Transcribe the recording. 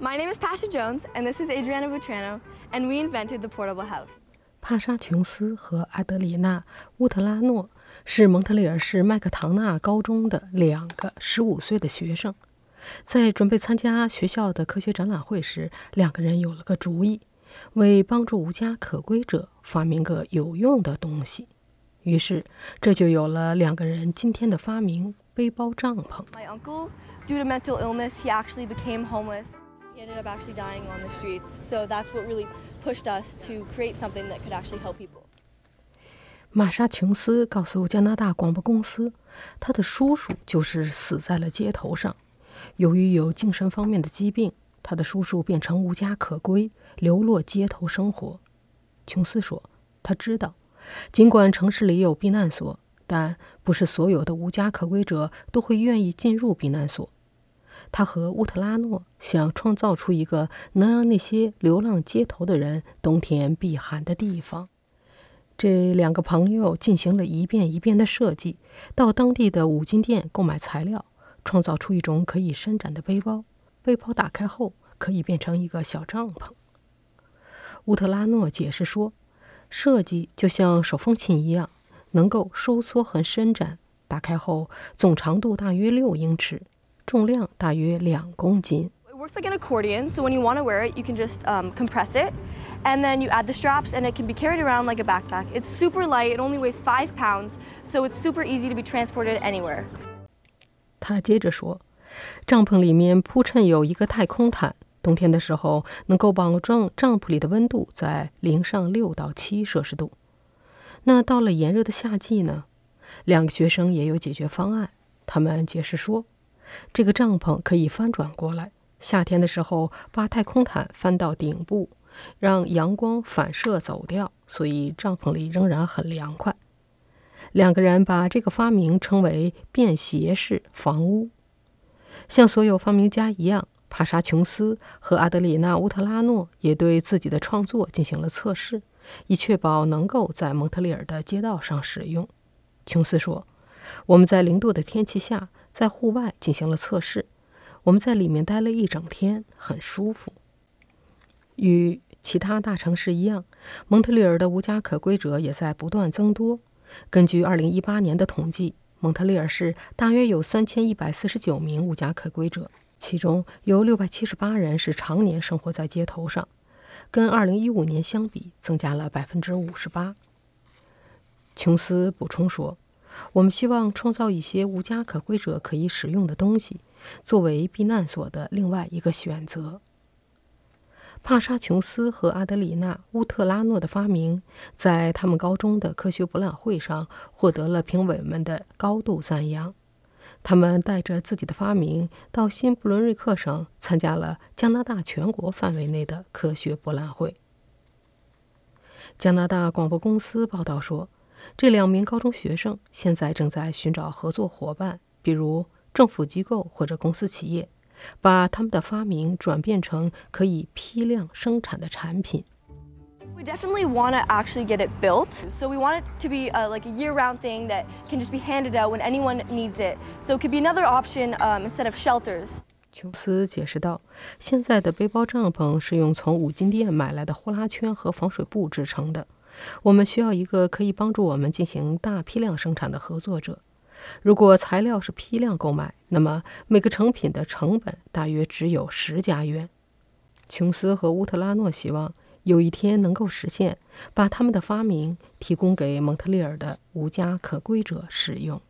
My name is Pasha Jones, and this is Adriana Butrano, and we invented the portable house. 帕莎·琼斯和阿德里娜·乌特拉诺是蒙特利尔市麦克唐纳高中的两个15岁的学生，在准备参加学校的科学展览会时，两个人有了个主意，为帮助无家可归者发明个有用的东西。于是，这就有了两个人今天的发明——背包帐篷。My uncle, due to mental illness, he actually became homeless. Ended up actually dying on the streets. So that's what really pushed us to create something that could actually help people. 玛莎·琼斯告诉加拿大广播公司，他的叔叔就是死在了街头上。由于有精神方面的疾病，他的叔叔变成无家可归，流落街头生活。琼斯说：“他知道，尽管城市里有避难所，但不是所有的无家可归者都会愿意进入避难所。”他和乌特拉诺想创造出一个能让那些流浪街头的人冬天避寒的地方。这两个朋友进行了一遍一遍的设计，到当地的五金店购买材料，创造出一种可以伸展的背包。背包打开后可以变成一个小帐篷。乌特拉诺解释说，设计就像手风琴一样，能够收缩和伸展。打开后总长度大约六英尺。重量大约两公斤。It works like an accordion, so when you want to wear it, you can just um, compress it, and then you add the straps, and it can be carried around like a backpack. It's super light, it only weighs five pounds, so it's super easy to be transported anywhere. 他接着说，帐篷里面铺衬有一个太空毯，冬天的时候能够保证帐篷里的温度在零上六到七摄氏度。那到了炎热的夏季呢？两个学生也有解决方案。他们解释说。这个帐篷可以翻转过来，夏天的时候把太空毯翻到顶部，让阳光反射走掉，所以帐篷里仍然很凉快。两个人把这个发明称为便携式房屋。像所有发明家一样，帕沙琼斯和阿德里娜乌特拉诺也对自己的创作进行了测试，以确保能够在蒙特利尔的街道上使用。琼斯说：“我们在零度的天气下。”在户外进行了测试，我们在里面待了一整天，很舒服。与其他大城市一样，蒙特利尔的无家可归者也在不断增多。根据2018年的统计，蒙特利尔市大约有3149名无家可归者，其中有678人是常年生活在街头上，跟2015年相比增加了58%。琼斯补充说。我们希望创造一些无家可归者可以使用的东西，作为避难所的另外一个选择。帕沙琼斯和阿德里娜·乌特拉诺的发明在他们高中的科学博览会上获得了评委们的高度赞扬。他们带着自己的发明到新布伦瑞克省参加了加拿大全国范围内的科学博览会。加拿大广播公司报道说。这两名高中学生现在正在寻找合作伙伴，比如政府机构或者公司企业，把他们的发明转变成可以批量生产的产品。We definitely want to actually get it built, so we want it to be a, like a year-round thing that can just be handed out when anyone needs it. So it could be another option um, instead of shelters. 琼斯解释道：“现在的背包帐篷是用从五金店买来的呼啦圈和防水布制成的。”我们需要一个可以帮助我们进行大批量生产的合作者。如果材料是批量购买，那么每个成品的成本大约只有十加元。琼斯和乌特拉诺希望有一天能够实现，把他们的发明提供给蒙特利尔的无家可归者使用。